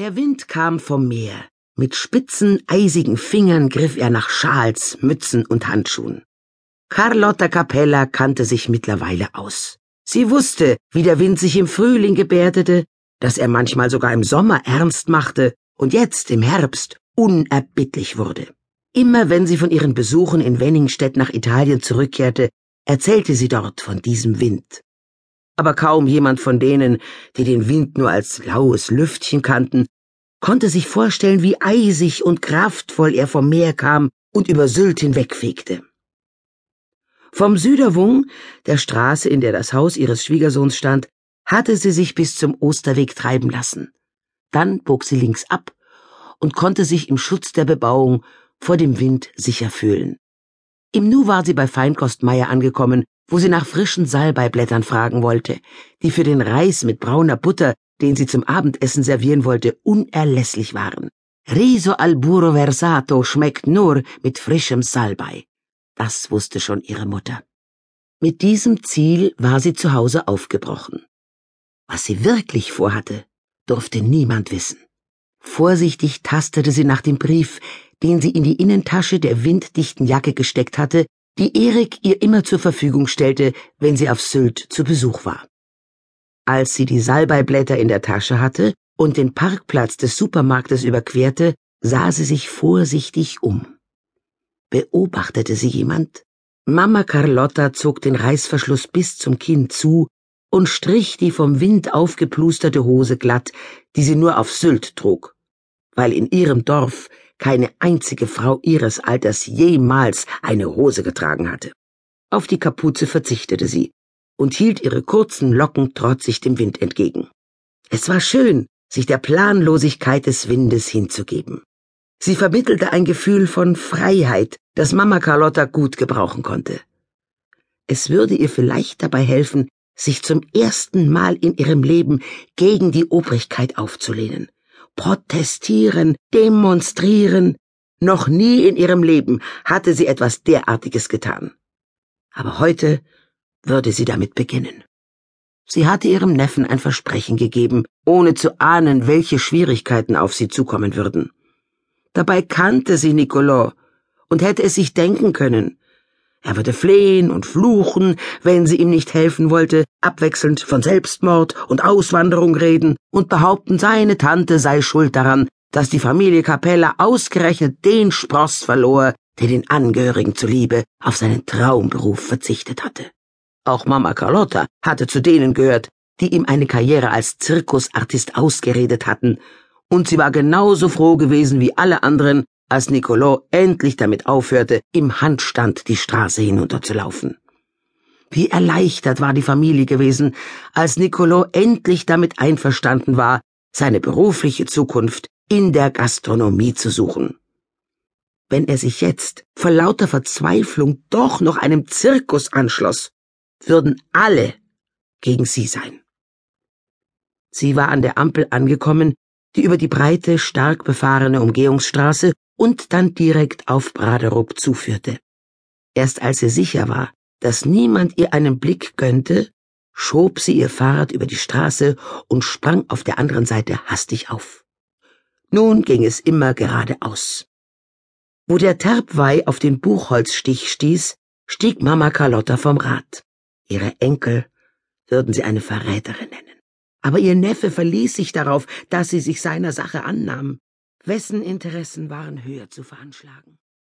Der Wind kam vom Meer. Mit spitzen, eisigen Fingern griff er nach Schals, Mützen und Handschuhen. Carlotta Capella kannte sich mittlerweile aus. Sie wusste, wie der Wind sich im Frühling gebärdete, dass er manchmal sogar im Sommer ernst machte und jetzt im Herbst unerbittlich wurde. Immer wenn sie von ihren Besuchen in Wenningstedt nach Italien zurückkehrte, erzählte sie dort von diesem Wind. Aber kaum jemand von denen, die den Wind nur als laues Lüftchen kannten, konnte sich vorstellen, wie eisig und kraftvoll er vom Meer kam und über Sylt hinwegfegte. Vom Süderwung, der Straße, in der das Haus ihres Schwiegersohns stand, hatte sie sich bis zum Osterweg treiben lassen. Dann bog sie links ab und konnte sich im Schutz der Bebauung vor dem Wind sicher fühlen. Im Nu war sie bei Feinkost Meier angekommen, wo sie nach frischen Salbeiblättern fragen wollte, die für den Reis mit brauner Butter, den sie zum Abendessen servieren wollte, unerlässlich waren. Riso al burro versato schmeckt nur mit frischem Salbei. Das wusste schon ihre Mutter. Mit diesem Ziel war sie zu Hause aufgebrochen. Was sie wirklich vorhatte, durfte niemand wissen. Vorsichtig tastete sie nach dem Brief, den sie in die Innentasche der winddichten Jacke gesteckt hatte, die Erik ihr immer zur Verfügung stellte, wenn sie auf Sylt zu Besuch war. Als sie die Salbeiblätter in der Tasche hatte und den Parkplatz des Supermarktes überquerte, sah sie sich vorsichtig um. Beobachtete sie jemand? Mama Carlotta zog den Reißverschluss bis zum Kinn zu und strich die vom Wind aufgeplusterte Hose glatt, die sie nur auf Sylt trug, weil in ihrem Dorf keine einzige Frau ihres Alters jemals eine Hose getragen hatte. Auf die Kapuze verzichtete sie und hielt ihre kurzen Locken trotzig dem Wind entgegen. Es war schön, sich der Planlosigkeit des Windes hinzugeben. Sie vermittelte ein Gefühl von Freiheit, das Mama Carlotta gut gebrauchen konnte. Es würde ihr vielleicht dabei helfen, sich zum ersten Mal in ihrem Leben gegen die Obrigkeit aufzulehnen protestieren, demonstrieren. Noch nie in ihrem Leben hatte sie etwas derartiges getan. Aber heute würde sie damit beginnen. Sie hatte ihrem Neffen ein Versprechen gegeben, ohne zu ahnen, welche Schwierigkeiten auf sie zukommen würden. Dabei kannte sie Nicolò und hätte es sich denken können, er würde flehen und fluchen, wenn sie ihm nicht helfen wollte, abwechselnd von Selbstmord und Auswanderung reden und behaupten, seine Tante sei schuld daran, dass die Familie Capella ausgerechnet den Spross verlor, der den Angehörigen zuliebe auf seinen Traumberuf verzichtet hatte. Auch Mama Carlotta hatte zu denen gehört, die ihm eine Karriere als Zirkusartist ausgeredet hatten, und sie war genauso froh gewesen wie alle anderen, als Nicolo endlich damit aufhörte, im Handstand die Straße hinunterzulaufen. Wie erleichtert war die Familie gewesen, als Nicolo endlich damit einverstanden war, seine berufliche Zukunft in der Gastronomie zu suchen. Wenn er sich jetzt vor lauter Verzweiflung doch noch einem Zirkus anschloss, würden alle gegen sie sein. Sie war an der Ampel angekommen, die über die breite, stark befahrene Umgehungsstraße und dann direkt auf Braderup zuführte. Erst als sie sicher war, dass niemand ihr einen Blick gönnte, schob sie ihr Fahrrad über die Straße und sprang auf der anderen Seite hastig auf. Nun ging es immer geradeaus. Wo der Terbweih auf den Buchholzstich stieß, stieg Mama Carlotta vom Rad. Ihre Enkel würden sie eine Verräterin nennen. Aber ihr Neffe verließ sich darauf, dass sie sich seiner Sache annahm. Wessen Interessen waren höher zu veranschlagen?